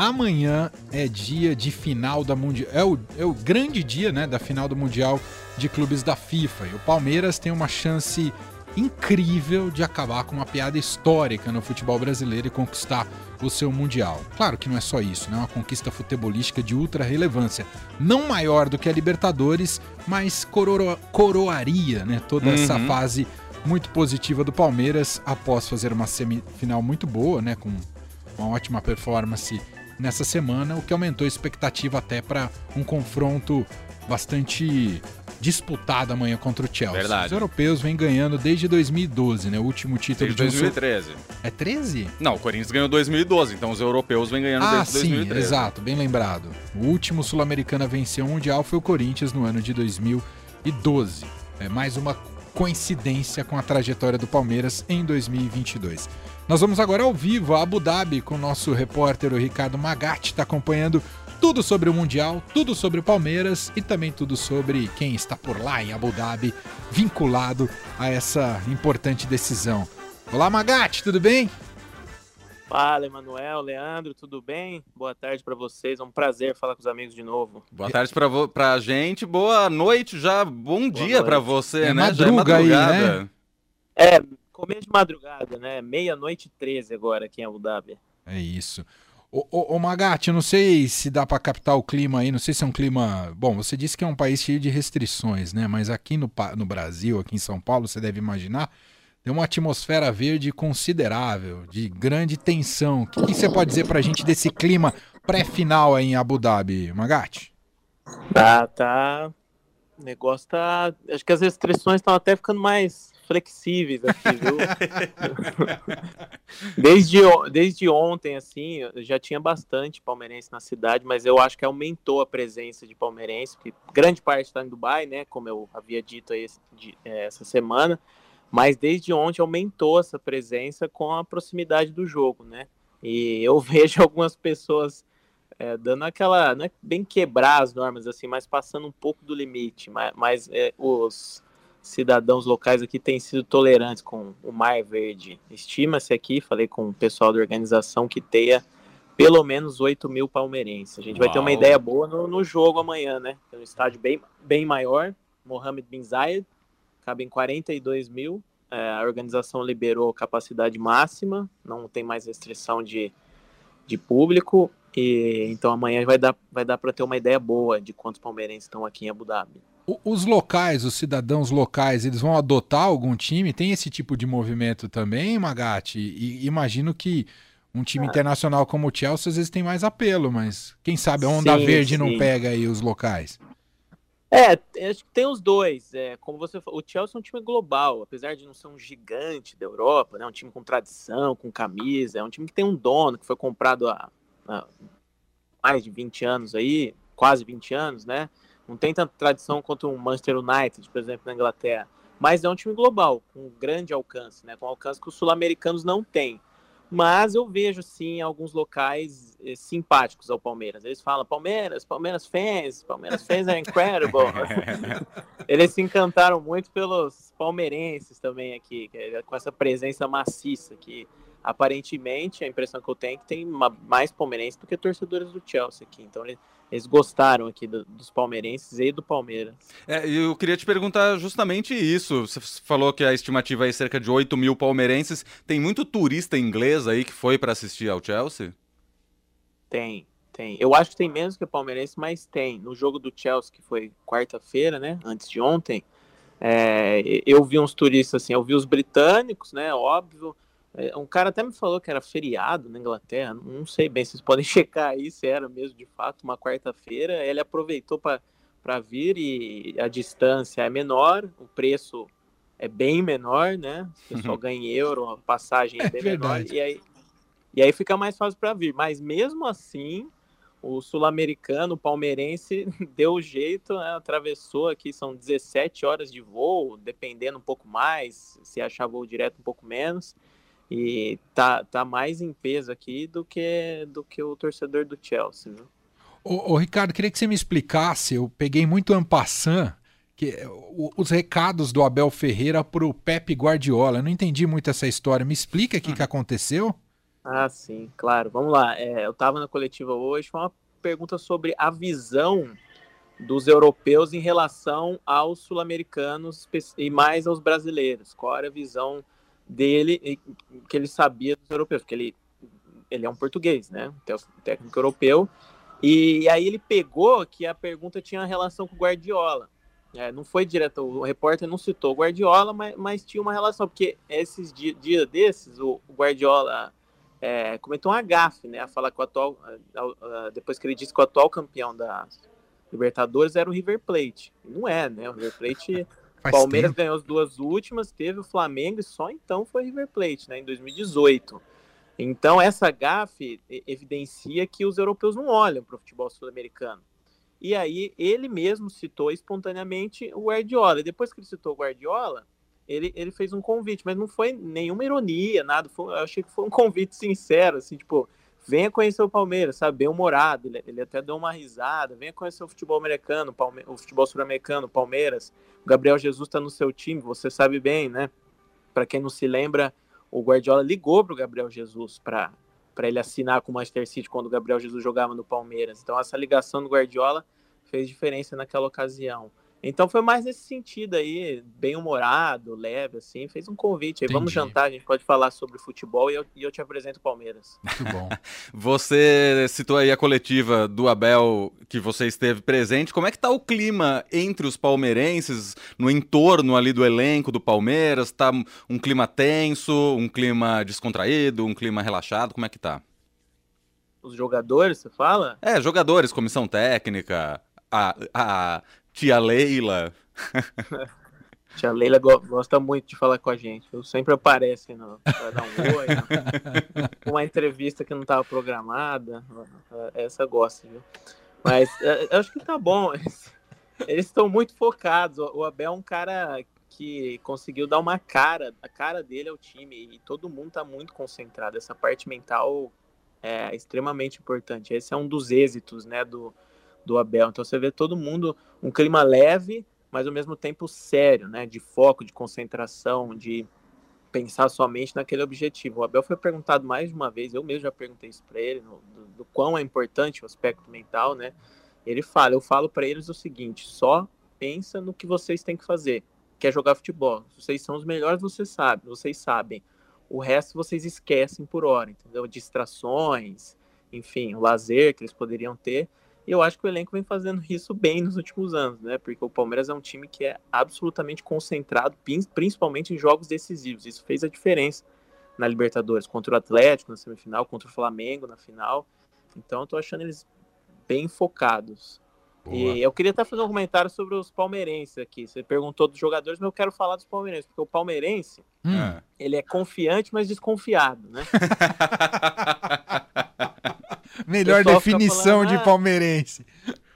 amanhã é dia de final da Mundial. É o, é o grande dia né, da final do Mundial de Clubes da FIFA. E o Palmeiras tem uma chance incrível de acabar com uma piada histórica no futebol brasileiro e conquistar o seu Mundial. Claro que não é só isso, né? É uma conquista futebolística de ultra relevância. Não maior do que a Libertadores, mas coroa, coroaria né? toda uhum. essa fase muito positiva do Palmeiras após fazer uma semifinal muito boa, né? Com uma ótima performance nessa semana, o que aumentou a expectativa até para um confronto bastante disputado amanhã contra o Chelsea. Verdade. Os europeus vêm ganhando desde 2012, né? O último título desde de 2013. É 13? Não, o Corinthians ganhou 2012, então os europeus vêm ganhando ah, desde sim, 2013. Exato, bem lembrado. O último sul-americano a vencer o Mundial foi o Corinthians no ano de 2012. É mais uma coincidência com a trajetória do Palmeiras em 2022. Nós vamos agora ao vivo a Abu Dhabi com o nosso repórter o Ricardo Magatti, está acompanhando tudo sobre o Mundial, tudo sobre o Palmeiras e também tudo sobre quem está por lá em Abu Dhabi, vinculado a essa importante decisão. Olá, Magatti, tudo bem? Fala, Emanuel, Leandro, tudo bem? Boa tarde para vocês, é um prazer falar com os amigos de novo. Boa tarde para pra gente, boa noite já, bom boa dia para você, é né? Madruga já é madrugada. Aí, né? É, começo de madrugada, né? Meia-noite e 13 agora aqui em Abu Dhabi. É isso. Ô, ô, ô Magatti, eu não sei se dá para captar o clima aí, não sei se é um clima. Bom, você disse que é um país cheio de restrições, né? Mas aqui no, no Brasil, aqui em São Paulo, você deve imaginar, tem uma atmosfera verde considerável, de grande tensão. O que, que você pode dizer pra gente desse clima pré-final aí em Abu Dhabi, Magatti? Ah, tá. O negócio tá. Acho que as restrições estão até ficando mais flexíveis aqui, viu? desde, desde ontem, assim, já tinha bastante palmeirense na cidade, mas eu acho que aumentou a presença de palmeirense, porque grande parte está em Dubai, né? Como eu havia dito aí é, essa semana. Mas desde ontem aumentou essa presença com a proximidade do jogo, né? E eu vejo algumas pessoas é, dando aquela, não é bem quebrar as normas assim, mas passando um pouco do limite. Mas, mas é, os cidadãos locais aqui têm sido tolerantes com o Mar Verde. Estima-se aqui, falei com o pessoal da organização, que tenha pelo menos 8 mil palmeirenses. A gente Uau. vai ter uma ideia boa no, no jogo amanhã, né? Tem um estádio bem, bem maior, Mohamed Bin Zayed, cabem 42 mil. É, a organização liberou capacidade máxima, não tem mais restrição de, de público. E então amanhã vai dar, vai dar para ter uma ideia boa de quantos palmeirenses estão aqui em Abu Dhabi. Os locais, os cidadãos locais, eles vão adotar algum time? Tem esse tipo de movimento também, Magatti? E imagino que um time ah. internacional como o Chelsea às vezes tem mais apelo, mas quem sabe a onda sim, verde sim. não pega aí os locais? É, acho que tem os dois. É, como você falou, o Chelsea é um time global, apesar de não ser um gigante da Europa, né? Um time com tradição, com camisa, é um time que tem um dono que foi comprado há, há mais de 20 anos aí, quase 20 anos, né? Não tem tanta tradição quanto o Manchester United, por exemplo, na Inglaterra. Mas é um time global, com grande alcance, né? Com alcance que os sul-americanos não têm. Mas eu vejo, sim, alguns locais eh, simpáticos ao Palmeiras. Eles falam, Palmeiras, Palmeiras fans, Palmeiras fans are incredible. Eles se encantaram muito pelos palmeirenses também aqui, é, com essa presença maciça que aparentemente a impressão que eu tenho é que tem mais palmeirenses do que torcedores do Chelsea aqui. Então eles gostaram aqui do, dos palmeirenses e do Palmeiras. É, eu queria te perguntar justamente isso. Você falou que a estimativa é cerca de 8 mil palmeirenses. Tem muito turista inglês aí que foi para assistir ao Chelsea? Tem, tem. Eu acho que tem menos que palmeirense, mas tem. No jogo do Chelsea, que foi quarta-feira, né? Antes de ontem, é, eu vi uns turistas assim, eu vi os britânicos, né? Óbvio. É, um cara até me falou que era feriado na Inglaterra, não sei bem, vocês podem checar aí se era mesmo de fato uma quarta-feira. Ele aproveitou para vir e a distância é menor, o preço é bem menor, né? O pessoal uhum. ganha em euro, a passagem é, é bem menor, e aí, e aí fica mais fácil para vir. Mas mesmo assim, o sul-americano, o palmeirense, deu jeito, né? atravessou aqui, são 17 horas de voo, dependendo um pouco mais, se achar voo direto um pouco menos. E tá, tá mais em peso aqui do que, do que o torcedor do Chelsea, viu? Ô, ô Ricardo, queria que você me explicasse, eu peguei muito ampassan, que os recados do Abel Ferreira pro Pepe Guardiola. Eu não entendi muito essa história. Me explica o que, que aconteceu? Ah, sim, claro. Vamos lá. É, eu estava na coletiva hoje, foi uma pergunta sobre a visão dos europeus em relação aos sul-americanos e mais aos brasileiros. Qual era a visão dele que ele sabia dos europeus? Porque ele, ele é um português, né? Técnico europeu. E, aí ele pegou que a pergunta tinha relação com o Guardiola. É, não foi direto, o repórter não citou o Guardiola, mas, mas tinha uma relação, porque esses dias dia desses, o, o Guardiola é, cometeu um agafe, né? A falar que o atual, depois que ele disse que o atual campeão da Libertadores era o River Plate. Não é, né? O River Plate. O Palmeiras tempo. ganhou as duas últimas, teve o Flamengo e só então foi River Plate, né? Em 2018. Então, essa gafe evidencia que os europeus não olham para o futebol sul-americano. E aí, ele mesmo citou espontaneamente o Guardiola. E depois que ele citou o Guardiola, ele, ele fez um convite, mas não foi nenhuma ironia, nada. Foi, eu achei que foi um convite sincero, assim, tipo, venha conhecer o Palmeiras, sabe? Bem humorado. Ele, ele até deu uma risada. Venha conhecer o futebol americano, Palme o futebol sul-americano, Palmeiras. O Gabriel Jesus está no seu time, você sabe bem, né? Para quem não se lembra, o Guardiola ligou para o Gabriel Jesus para ele assinar com o Manchester City quando o Gabriel Jesus jogava no Palmeiras. Então essa ligação do Guardiola fez diferença naquela ocasião. Então foi mais nesse sentido aí, bem humorado, leve, assim, fez um convite aí. Entendi. Vamos jantar, a gente pode falar sobre futebol e eu, e eu te apresento o Palmeiras. Muito bom. você citou aí a coletiva do Abel que você esteve presente. Como é que tá o clima entre os palmeirenses, no entorno ali do elenco do Palmeiras? Tá um clima tenso, um clima descontraído, um clima relaxado? Como é que tá? Os jogadores, você fala? É, jogadores, comissão técnica, a, a Tia Leila. Tia Leila go gosta muito de falar com a gente. Eu sempre aparece no, pra dar um oi. Né? Uma entrevista que não estava programada. Essa gosta, viu? Mas é, eu acho que tá bom. Eles estão muito focados. O Abel é um cara que conseguiu dar uma cara, a cara dele ao time e todo mundo está muito concentrado. Essa parte mental é extremamente importante. Esse é um dos êxitos, né, do, do Abel. Então você vê todo mundo um clima leve, mas ao mesmo tempo sério, né? De foco, de concentração, de pensar somente naquele objetivo. O Abel foi perguntado mais de uma vez, eu mesmo já perguntei isso para ele, no, do, do, quão é importante o aspecto mental, né? Ele fala, eu falo para eles o seguinte: só pensa no que vocês têm que fazer, que é jogar futebol. Vocês são os melhores, vocês sabem, vocês sabem. O resto vocês esquecem por hora, entendeu? Distrações, enfim, o lazer que eles poderiam ter e eu acho que o elenco vem fazendo isso bem nos últimos anos, né? Porque o Palmeiras é um time que é absolutamente concentrado, principalmente em jogos decisivos. Isso fez a diferença na Libertadores, contra o Atlético na semifinal, contra o Flamengo na final. Então eu tô achando eles bem focados. Boa. E eu queria até fazer um comentário sobre os palmeirenses aqui. Você perguntou dos jogadores, mas eu quero falar dos palmeirenses, porque o palmeirense, hum. ele é confiante, mas desconfiado, né? Melhor definição falando, de ah, palmeirense.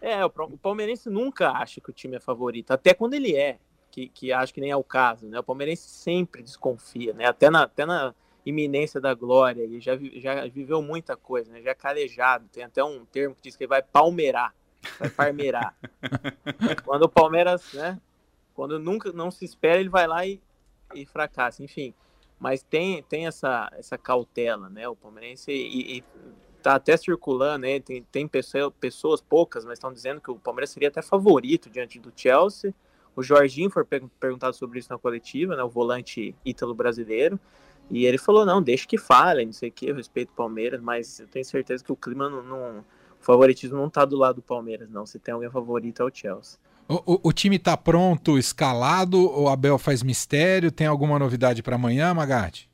É, o palmeirense nunca acha que o time é favorito, até quando ele é, que, que acho que nem é o caso, né? O palmeirense sempre desconfia, né? Até na, até na iminência da glória, ele já, já viveu muita coisa, né? Já é calejado, tem até um termo que diz que ele vai palmeirar, vai parmeirar. quando o Palmeiras, né? Quando nunca não se espera, ele vai lá e, e fracassa, enfim. Mas tem, tem essa, essa cautela, né? O palmeirense e, e tá até circulando, né? Tem, tem pessoa, pessoas poucas, mas estão dizendo que o Palmeiras seria até favorito diante do Chelsea. O Jorginho foi perguntado sobre isso na coletiva, né? O volante ítalo brasileiro. E ele falou: não, deixa que fale, não sei o que, eu respeito o Palmeiras, mas eu tenho certeza que o clima não. não o favoritismo não tá do lado do Palmeiras, não. Se tem alguém favorito é o Chelsea. O, o, o time tá pronto, escalado? O Abel faz mistério? Tem alguma novidade para amanhã, Magatti?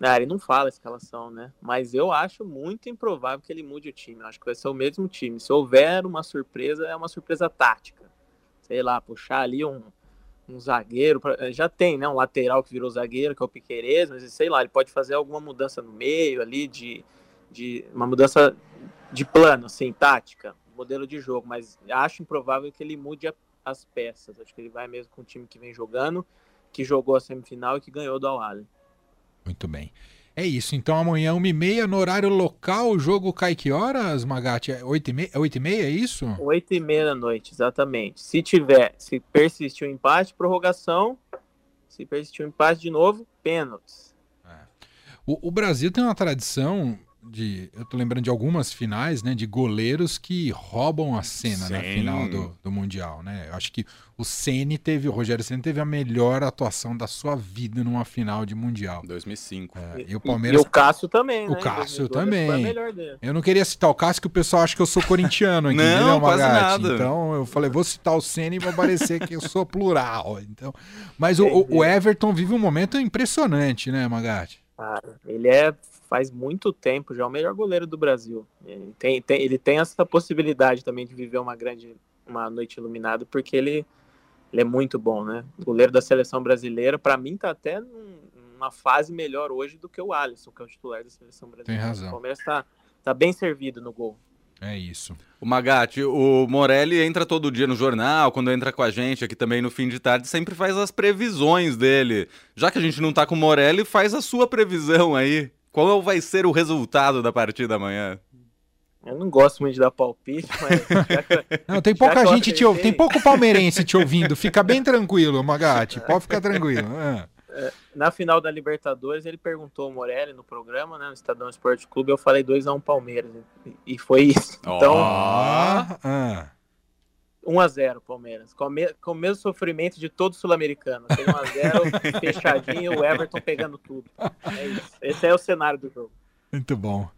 Ah, ele não fala a escalação, né? Mas eu acho muito improvável que ele mude o time. Eu acho que vai ser o mesmo time. Se houver uma surpresa, é uma surpresa tática. Sei lá, puxar ali um, um zagueiro. Pra... Já tem, né? Um lateral que virou zagueiro, que é o Piqueires, mas sei lá, ele pode fazer alguma mudança no meio ali, de, de uma mudança de plano, assim, tática, modelo de jogo. Mas acho improvável que ele mude a, as peças. Acho que ele vai mesmo com o time que vem jogando, que jogou a semifinal e que ganhou do Al muito bem. É isso, então amanhã, 1h30, no horário local, o jogo cai que horas, Magatti? 8h30, é 8h30, é isso? 8h30 da noite, exatamente. Se tiver, se persistir o um empate, prorrogação. Se persistir o um empate de novo, pênaltis. É. O, o Brasil tem uma tradição de. Eu tô lembrando de algumas finais, né? De goleiros que roubam a cena na Sim. final do, do Mundial, né? Eu acho que o Ceni teve, o Rogério Ceni teve a melhor atuação da sua vida numa final de Mundial. 2005. É, e E, o Palmeiras. e o Cássio também, O né? Em Cássio 2002 Foi também. Eu não queria citar o Cássio, que o pessoal acha que eu sou corintiano aqui, Não, entendeu, quase Magatti? nada. Então eu falei, vou citar o Ceni e vai parecer que eu sou plural. Então, mas o, o- o Everton vive um momento impressionante, né, Magatti? Cara, ele é faz muito tempo já o melhor goleiro do Brasil. Ele tem, tem- ele tem essa possibilidade também de viver uma grande uma noite iluminada, porque ele, ele é muito bom, né? Goleiro da seleção brasileira, para mim tá até num- numa fase melhor hoje do que o Alisson, que é o titular da seleção brasileira. razão. O Palmeiras tá, tá bem servido no gol. É isso. O Magatti, o Morelli entra todo dia no jornal, quando entra com a gente aqui também no fim de tarde, sempre faz as previsões dele. Já que a gente não tá com o Morelli, faz a sua previsão aí. Qual vai ser o resultado da partida amanhã? Eu não gosto muito de dar palpite, mas já que- Não, tem Já pouca gente te ouvindo, tem pouco palmeirense te ouvindo. Fica bem tranquilo, Magatti. Pode ficar tranquilo. Ah. na final da Libertadores, ele perguntou ao Morelli no programa, né, no Estadão Esporte Clube, eu falei 2x1 Palmeiras. E- E foi isso. Então, Ah, ah. 1x0 Palmeiras. Com, a me- com o mesmo sofrimento de todo sul-americano. Tem 1x0, fechadinho, o Everton pegando tudo. É isso. Esse é o cenário do jogo. Muito bom.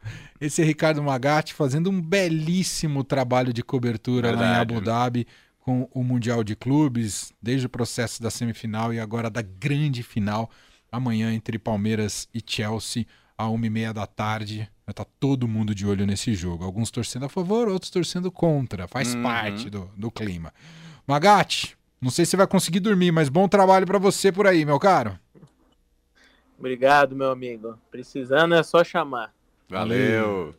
Esse é Ricardo Magatti fazendo um belíssimo trabalho de cobertura lá em Verdade. Abu Dhabi com o Mundial de Clubes, desde o processo da semifinal e agora da grande final, amanhã entre Palmeiras e Chelsea, a uma e meia da tarde. Vai estar todo mundo de olho nesse jogo. Alguns torcendo a favor, outros torcendo contra. Faz Uhum. parte do, do clima. Magatti, não sei se você vai conseguir dormir, mas bom trabalho para você por aí, meu caro. Obrigado, meu amigo. Precisando é só chamar. Valeu.